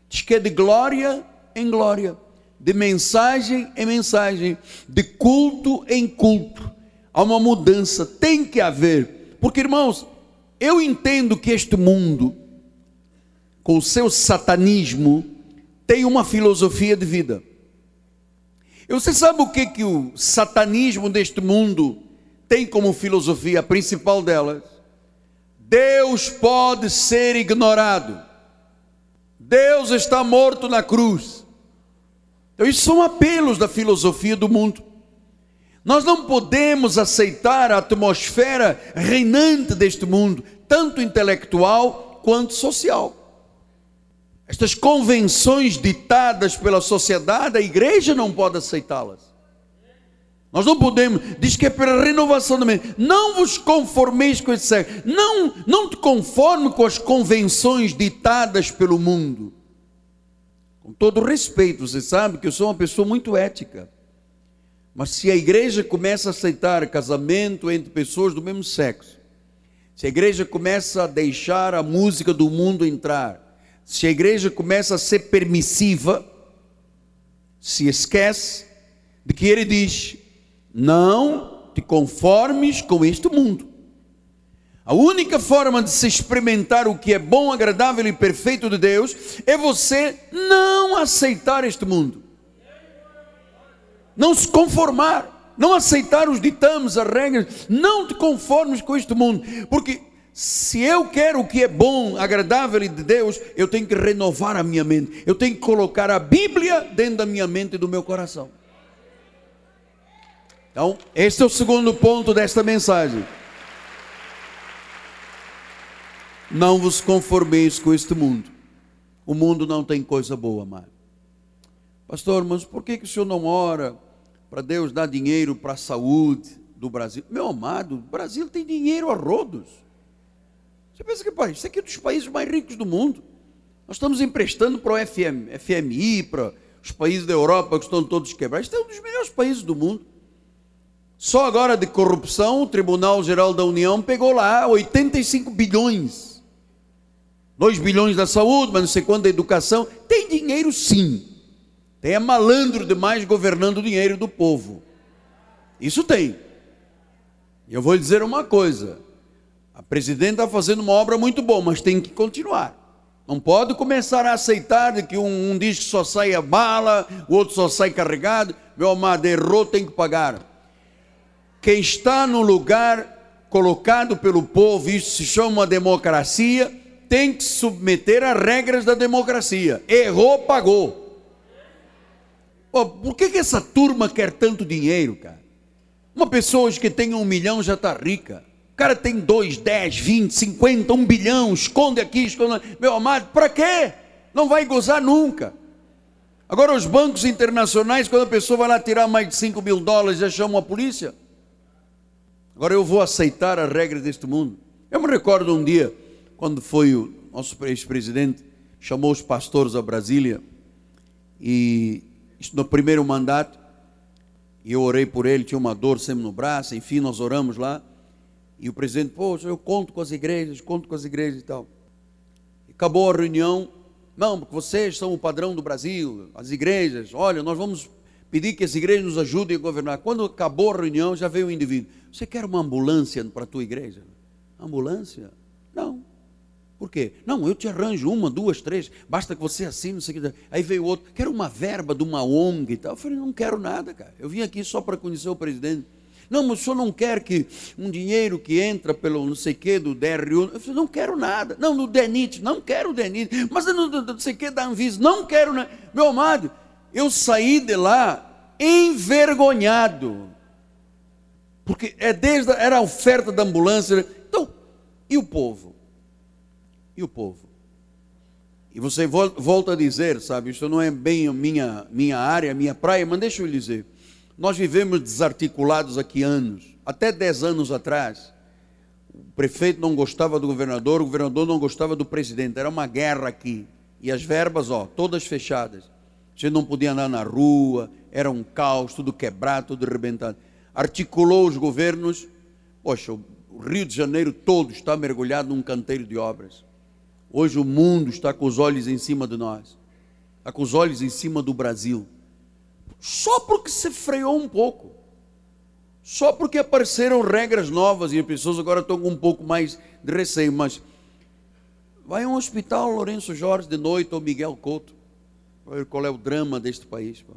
Diz que é de glória em glória de mensagem em mensagem, de culto em culto. Há uma mudança, tem que haver. Porque, irmãos, eu entendo que este mundo, com o seu satanismo, tem uma filosofia de vida. E você sabe o que, que o satanismo deste mundo tem como filosofia, principal delas? Deus pode ser ignorado. Deus está morto na cruz. Então, isso são apelos da filosofia do mundo. Nós não podemos aceitar a atmosfera reinante deste mundo, tanto intelectual quanto social. Estas convenções ditadas pela sociedade, a igreja não pode aceitá-las. Nós não podemos, diz que é pela renovação da mente. Não vos conformeis com esse século. Não, não te conforme com as convenções ditadas pelo mundo. Com todo respeito, você sabe que eu sou uma pessoa muito ética. Mas se a igreja começa a aceitar casamento entre pessoas do mesmo sexo, se a igreja começa a deixar a música do mundo entrar, se a igreja começa a ser permissiva, se esquece de que ele diz: não te conformes com este mundo. A única forma de se experimentar o que é bom, agradável e perfeito de Deus é você não aceitar este mundo, não se conformar, não aceitar os ditames, as regras, não te conformes com este mundo, porque se eu quero o que é bom, agradável e de Deus, eu tenho que renovar a minha mente, eu tenho que colocar a Bíblia dentro da minha mente e do meu coração. Então, este é o segundo ponto desta mensagem. Não vos conformeis com este mundo. O mundo não tem coisa boa, amado. Pastor, mas por que, que o senhor não ora para Deus dar dinheiro para a saúde do Brasil? Meu amado, o Brasil tem dinheiro a rodos. Você pensa que, pai, isso aqui é um dos países mais ricos do mundo. Nós estamos emprestando para o FM, FMI, para os países da Europa que estão todos quebrados. Este é um dos melhores países do mundo. Só agora de corrupção, o Tribunal Geral da União pegou lá 85 bilhões. 2 bilhões da saúde, mas não sei quanto da educação. Tem dinheiro sim. Tem é malandro demais governando o dinheiro do povo. Isso tem. E eu vou lhe dizer uma coisa. A presidente está fazendo uma obra muito boa, mas tem que continuar. Não pode começar a aceitar de que um, um diz que só sai a bala, o outro só sai carregado. Meu amado, errou, tem que pagar quem está no lugar colocado pelo povo, isso se chama democracia, tem que submeter às regras da democracia. Errou, pagou. Por que, que essa turma quer tanto dinheiro, cara? Uma pessoa hoje que tem um milhão já está rica. O cara tem dois, dez, vinte, cinquenta, um bilhão, esconde aqui, esconde. Meu amado, para quê? Não vai gozar nunca. Agora, os bancos internacionais, quando a pessoa vai lá tirar mais de cinco mil dólares, já chamam a polícia. Agora eu vou aceitar as regras deste mundo. Eu me recordo um dia, quando foi o nosso ex-presidente, chamou os pastores a Brasília, e no primeiro mandato, e eu orei por ele, tinha uma dor sempre no braço, enfim, nós oramos lá, e o presidente, poxa, eu conto com as igrejas, conto com as igrejas e tal. Acabou a reunião, não, porque vocês são o padrão do Brasil, as igrejas, olha, nós vamos pedir que as igrejas nos ajudem a governar. Quando acabou a reunião, já veio o um indivíduo. Você quer uma ambulância para a tua igreja? Ambulância? Não. Por quê? Não, eu te arranjo uma, duas, três, basta que você assine, não sei o que. Aí veio outro, quero uma verba de uma ONG e tal. Eu falei, não quero nada, cara. Eu vim aqui só para conhecer o presidente. Não, mas o senhor não quer que um dinheiro que entra pelo não sei o que do DRU. Eu falei, não quero nada. Não, no DENIT, não quero o DENIT. Mas no não sei o que da Anvisa, não quero nada. Meu amado, eu saí de lá envergonhado. Porque é desde era a oferta da ambulância. Então, e o povo? E o povo? E você volta a dizer, sabe, isso não é bem minha, minha área, minha praia, mas deixa eu lhe dizer. Nós vivemos desarticulados aqui anos. Até dez anos atrás, o prefeito não gostava do governador, o governador não gostava do presidente. Era uma guerra aqui. E as verbas, ó, todas fechadas. Gente não podia andar na rua, era um caos, tudo quebrado, tudo arrebentado. Articulou os governos. Poxa, o Rio de Janeiro todo está mergulhado num canteiro de obras. Hoje o mundo está com os olhos em cima de nós, está com os olhos em cima do Brasil. Só porque se freou um pouco, só porque apareceram regras novas e as pessoas agora estão com um pouco mais de receio. Mas vai a um hospital, Lourenço Jorge, de noite, ou Miguel Couto qual é o drama deste país. Pô.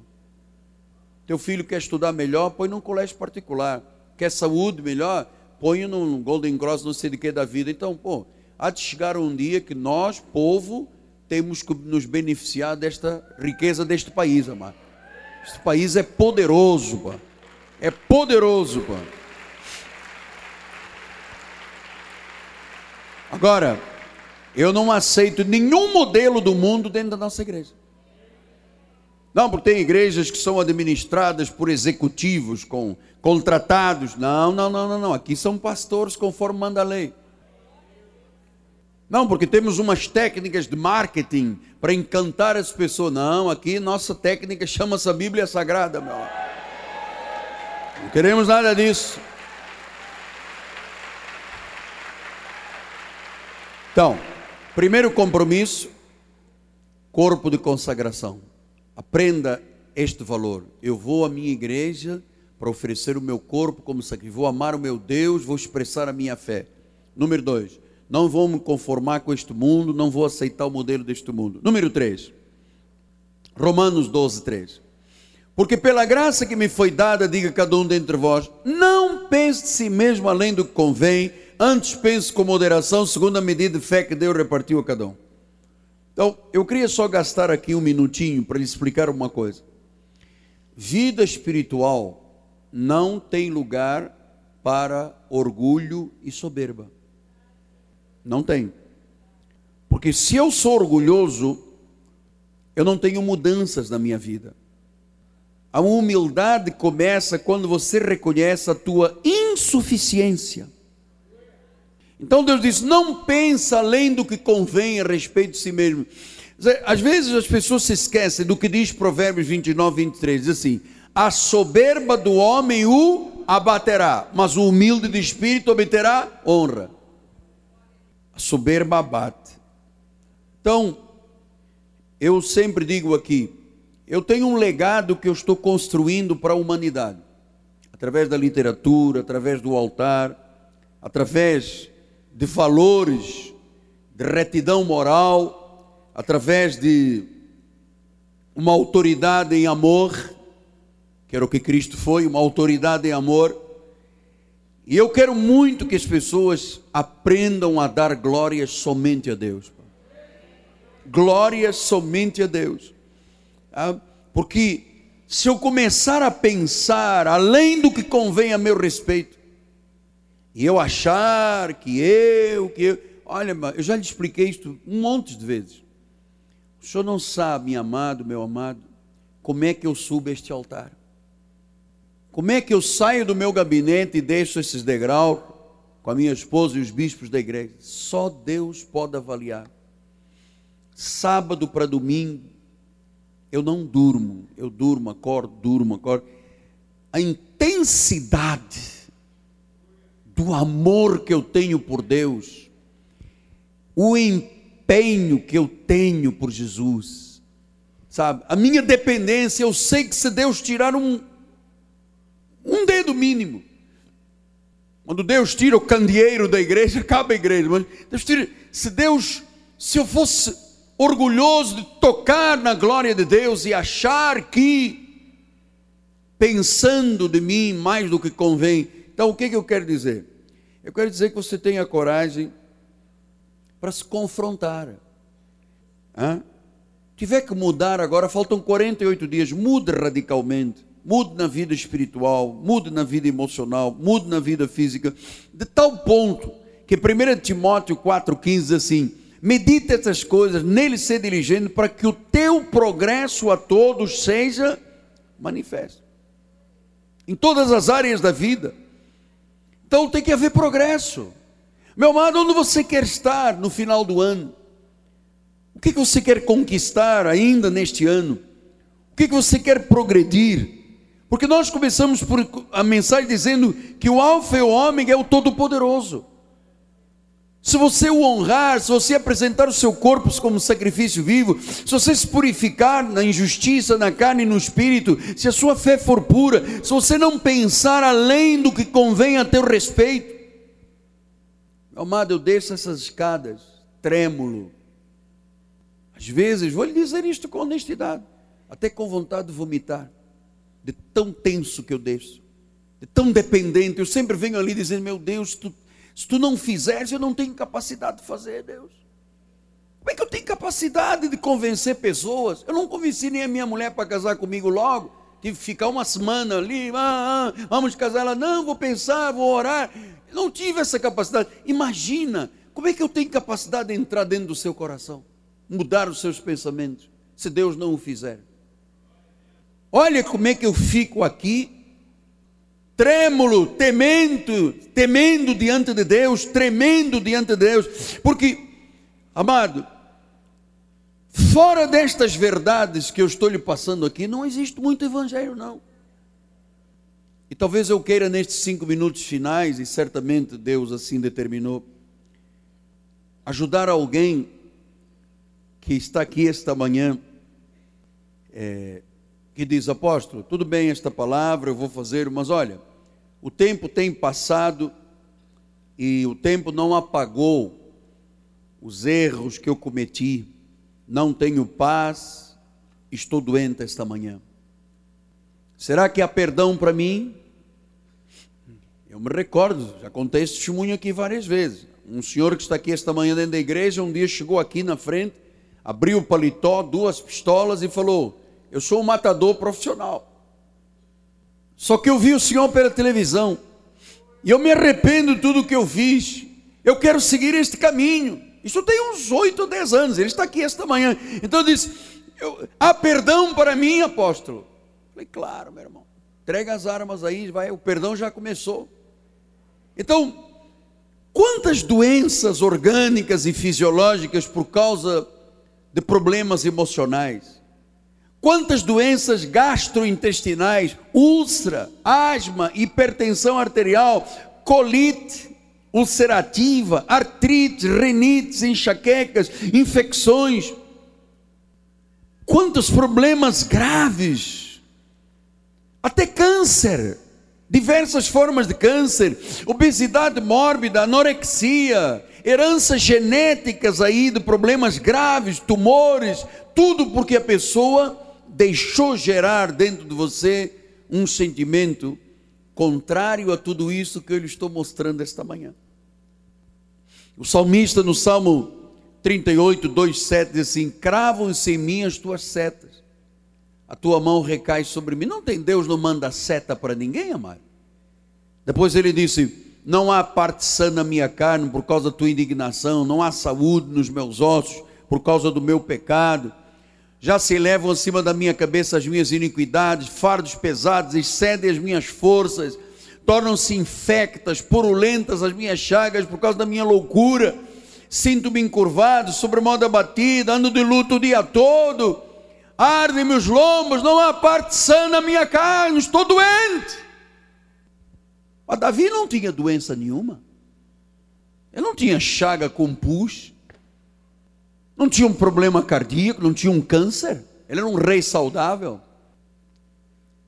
Teu filho quer estudar melhor, põe num colégio particular. Quer saúde melhor, põe num Golden Cross, não sei de que da vida. Então, pô, há de chegar um dia que nós, povo, temos que nos beneficiar desta riqueza deste país, amado. Este país é poderoso, pô. É poderoso, pô. Agora, eu não aceito nenhum modelo do mundo dentro da nossa igreja. Não, porque tem igrejas que são administradas por executivos, com contratados. Não, não, não, não, não. Aqui são pastores conforme manda a lei. Não, porque temos umas técnicas de marketing para encantar as pessoas. Não, aqui nossa técnica chama-se a Bíblia Sagrada, meu. Não queremos nada disso. Então, primeiro compromisso, corpo de consagração. Aprenda este valor. Eu vou à minha igreja para oferecer o meu corpo como sacrifício. Vou amar o meu Deus, vou expressar a minha fé. Número dois, não vou me conformar com este mundo, não vou aceitar o modelo deste mundo. Número três, Romanos 12, 3. Porque pela graça que me foi dada, diga cada um dentre vós, não pense de si mesmo além do que convém, Antes pense com moderação, segundo a medida de fé que Deus repartiu a cada um. Então, eu queria só gastar aqui um minutinho para lhe explicar uma coisa. Vida espiritual não tem lugar para orgulho e soberba. Não tem. Porque se eu sou orgulhoso, eu não tenho mudanças na minha vida. A humildade começa quando você reconhece a tua insuficiência. Então Deus diz: não pensa além do que convém a respeito de si mesmo. Às vezes as pessoas se esquecem do que diz Provérbios 29, 23: diz assim: a soberba do homem o abaterá, mas o humilde de espírito obterá honra. A soberba abate. Então, eu sempre digo aqui: eu tenho um legado que eu estou construindo para a humanidade, através da literatura, através do altar, através de valores, de retidão moral, através de uma autoridade em amor, que era o que Cristo foi, uma autoridade em amor. E eu quero muito que as pessoas aprendam a dar glórias somente a Deus. Glórias somente a Deus. Ah, porque se eu começar a pensar além do que convém a meu respeito, e eu achar que eu, que eu. Olha, eu já lhe expliquei isto um monte de vezes. O senhor não sabe, meu amado, meu amado, como é que eu subo este altar. Como é que eu saio do meu gabinete e deixo esses degraus com a minha esposa e os bispos da igreja? Só Deus pode avaliar. Sábado para domingo, eu não durmo. Eu durmo, acordo, durmo, acordo. A intensidade do amor que eu tenho por Deus, o empenho que eu tenho por Jesus, sabe? A minha dependência, eu sei que se Deus tirar um, um dedo mínimo, quando Deus tira o candeeiro da igreja, acaba a igreja, mas Deus tira, se Deus, se eu fosse orgulhoso de tocar na glória de Deus e achar que, pensando de mim mais do que convém, então, o que, que eu quero dizer? Eu quero dizer que você tenha coragem para se confrontar. Hã? Tiver que mudar agora, faltam 48 dias, mude radicalmente. Mude na vida espiritual, mude na vida emocional, mude na vida física, de tal ponto que 1 Timóteo 4,15 diz assim: medite essas coisas, nele ser diligente, para que o teu progresso a todos seja manifesto. Em todas as áreas da vida. Então tem que haver progresso. Meu amado, onde você quer estar no final do ano? O que, você quer conquistar ainda neste ano? O que você quer progredir? Porque nós começamos por a mensagem dizendo que o Alfa e o Ômega é o Todo-Poderoso. Se você o honrar, se você apresentar o seu corpo como sacrifício vivo, se você se purificar na injustiça, na carne e no espírito, se a sua fé for pura, se você não pensar além do que convém a teu respeito, amado, eu desço essas escadas, trêmulo. Às vezes, vou lhe dizer isto com honestidade, até com vontade de vomitar, de tão tenso que eu desço, de tão dependente. Eu sempre venho ali dizendo: Meu Deus, tu se tu não fizeres, eu não tenho capacidade de fazer, Deus. Como é que eu tenho capacidade de convencer pessoas? Eu não convenci nem a minha mulher para casar comigo logo. Tive que ficar uma semana ali, ah, ah, vamos casar. Ela, não, vou pensar, vou orar. Eu não tive essa capacidade. Imagina, como é que eu tenho capacidade de entrar dentro do seu coração? Mudar os seus pensamentos, se Deus não o fizer. Olha como é que eu fico aqui, trêmulo, temendo, temendo diante de Deus, tremendo diante de Deus, porque, amado, fora destas verdades que eu estou lhe passando aqui, não existe muito evangelho, não. E talvez eu queira nestes cinco minutos finais, e certamente Deus assim determinou, ajudar alguém que está aqui esta manhã, é, que diz, apóstolo, tudo bem esta palavra, eu vou fazer, mas olha, o tempo tem passado e o tempo não apagou os erros que eu cometi, não tenho paz, estou doente esta manhã. Será que há perdão para mim? Eu me recordo, já contei esse testemunho aqui várias vezes. Um senhor que está aqui esta manhã dentro da igreja, um dia chegou aqui na frente, abriu o paletó, duas pistolas e falou: Eu sou um matador profissional. Só que eu vi o senhor pela televisão e eu me arrependo de tudo que eu fiz. Eu quero seguir este caminho. Isso tem uns oito ou dez anos. Ele está aqui esta manhã. Então eu disse: eu, Há perdão para mim, apóstolo? Falei, claro, meu irmão. Entrega as armas aí, vai, o perdão já começou. Então, quantas doenças orgânicas e fisiológicas por causa de problemas emocionais? Quantas doenças gastrointestinais, úlcera, asma, hipertensão arterial, colite ulcerativa, artrite, renites, enxaquecas, infecções. Quantos problemas graves, até câncer diversas formas de câncer, obesidade mórbida, anorexia, heranças genéticas aí de problemas graves, tumores, tudo porque a pessoa deixou gerar dentro de você um sentimento contrário a tudo isso que eu lhe estou mostrando esta manhã. O salmista no Salmo 38, 2, 7 diz assim: Cravam-se em mim as tuas setas a tua mão recai sobre mim. Não tem Deus, não manda seta para ninguém, amado. Depois ele disse: Não há parte sã na minha carne por causa da tua indignação, não há saúde nos meus ossos por causa do meu pecado. Já se elevam acima da minha cabeça as minhas iniquidades, fardos pesados excedem as minhas forças, tornam-se infectas, purulentas as minhas chagas por causa da minha loucura. Sinto-me encurvado, sobremodo abatido, ando de luto o dia todo ardem-me os lombos, não há parte sã na minha carne, estou doente. Mas Davi não tinha doença nenhuma. Ele não tinha chaga com pus, não tinha um problema cardíaco, não tinha um câncer. Ele era um rei saudável.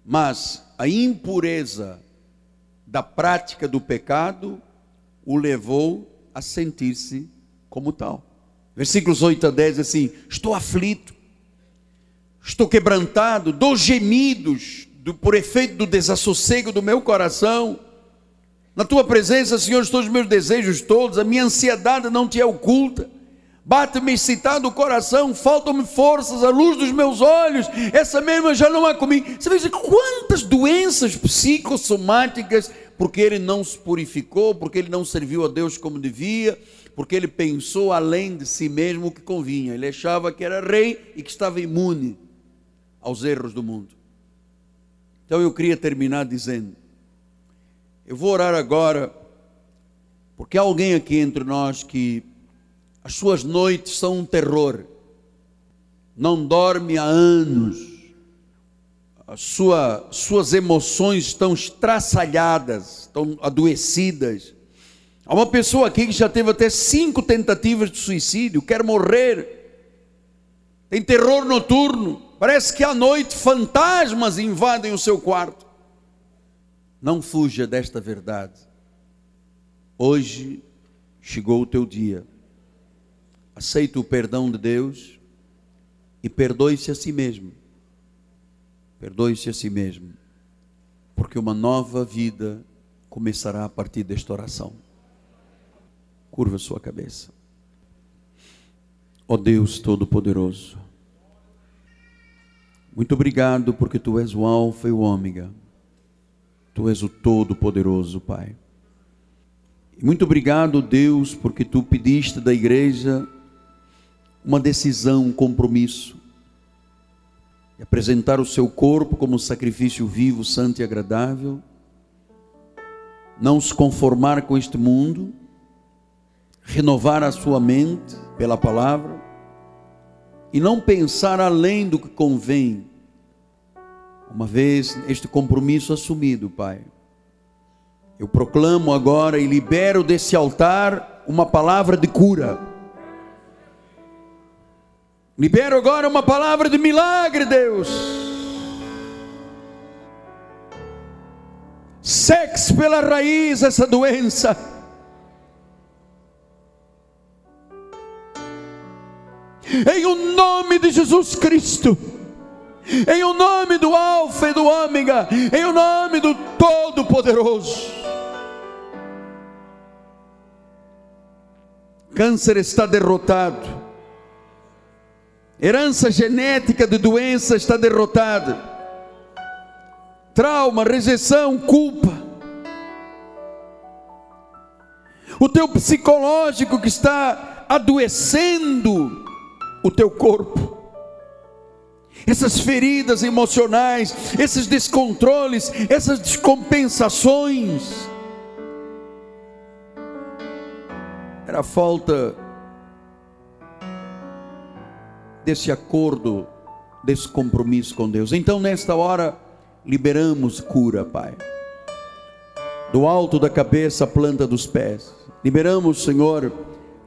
Mas a impureza da prática do pecado o levou a sentir-se como tal. Versículos 8 a 10 assim: Estou aflito, estou quebrantado, dou gemidos do, por efeito do desassossego do meu coração. Na tua presença, Senhor, estão os meus desejos todos, a minha ansiedade não te é oculta. Bate-me excitado o coração, faltam-me forças, a luz dos meus olhos, essa mesma já não há comigo. Você veja quantas doenças psicossomáticas, porque ele não se purificou, porque ele não serviu a Deus como devia, porque ele pensou além de si mesmo o que convinha. Ele achava que era rei e que estava imune aos erros do mundo. Então eu queria terminar dizendo: eu vou orar agora, porque há alguém aqui entre nós que as suas noites são um terror, não dorme há anos, as sua, suas emoções estão estraçalhadas, estão adoecidas. Há uma pessoa aqui que já teve até cinco tentativas de suicídio, quer morrer, tem terror noturno, Parece que à noite fantasmas invadem o seu quarto. Não fuja desta verdade. Hoje chegou o teu dia. Aceita o perdão de Deus e perdoe-se a si mesmo. Perdoe-se a si mesmo. Porque uma nova vida começará a partir desta oração. Curva sua cabeça. Ó oh Deus Todo-Poderoso muito obrigado porque tu és o Alfa e o Ômega. Tu és o Todo-Poderoso, Pai. E muito obrigado, Deus, porque tu pediste da igreja uma decisão, um compromisso. apresentar o seu corpo como sacrifício vivo, santo e agradável, não se conformar com este mundo, renovar a sua mente pela palavra e não pensar além do que convém. Uma vez este compromisso assumido, Pai, eu proclamo agora e libero desse altar uma palavra de cura. Libero agora uma palavra de milagre, Deus. Sexe pela raiz essa doença. Em o nome de Jesus Cristo. Em o nome do Alfa e do Ômega. Em o nome do Todo-Poderoso. Câncer está derrotado Herança genética de doença está derrotada. Trauma, rejeição, culpa. O teu psicológico que está adoecendo o teu corpo. Essas feridas emocionais, esses descontroles, essas descompensações. Era falta desse acordo, desse compromisso com Deus. Então, nesta hora, liberamos cura, Pai. Do alto da cabeça à planta dos pés. Liberamos, Senhor,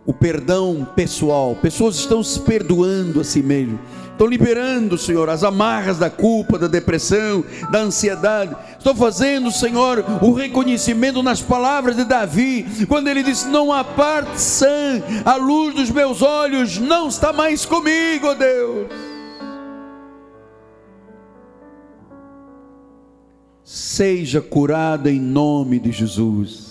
o perdão pessoal. Pessoas estão se perdoando a si mesmo Estou liberando, Senhor, as amarras da culpa, da depressão, da ansiedade. Estou fazendo, Senhor, o reconhecimento nas palavras de Davi, quando ele disse: Não há parte sã, a luz dos meus olhos não está mais comigo, Deus. Seja curada em nome de Jesus.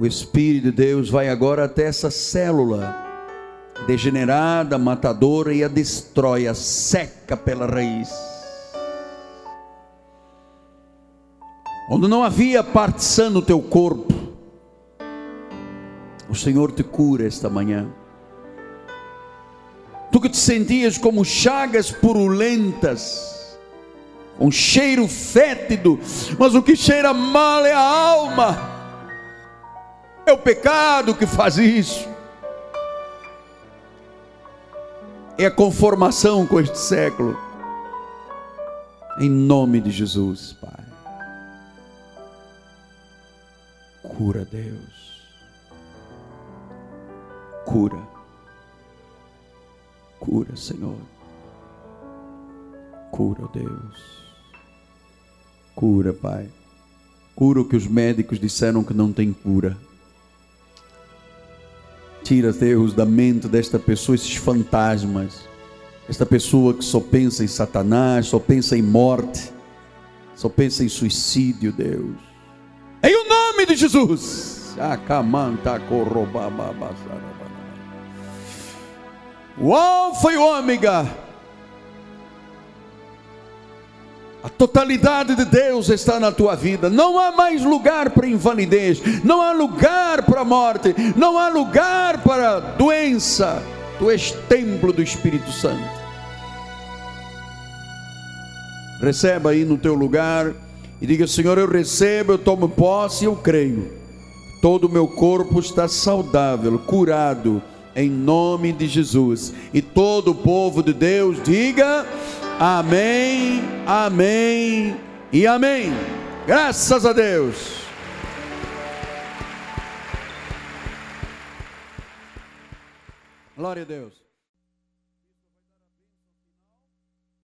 O Espírito de Deus vai agora até essa célula degenerada, matadora e a destrói, a seca pela raiz. Onde não havia partição no teu corpo, o Senhor te cura esta manhã. Tu que te sentias como chagas purulentas, um cheiro fétido, mas o que cheira mal é a alma é o pecado que faz isso. É a conformação com este século. Em nome de Jesus, Pai. Cura, Deus. Cura. Cura, Senhor. Cura, Deus. Cura, Pai. Cura o que os médicos disseram que não tem cura. Tira, Deus, da mente desta pessoa esses fantasmas. Esta pessoa que só pensa em Satanás, só pensa em morte, só pensa em suicídio, Deus. Em o nome de Jesus. O Alfa e o Ômega A totalidade de Deus está na tua vida. Não há mais lugar para invalidez, não há lugar para morte, não há lugar para doença. Tu és templo do Espírito Santo. Receba aí no teu lugar e diga: Senhor, eu recebo, eu tomo posse, eu creio. Todo o meu corpo está saudável, curado, em nome de Jesus. E todo o povo de Deus diga: Amém, amém e amém. Graças a Deus. Glória a Deus.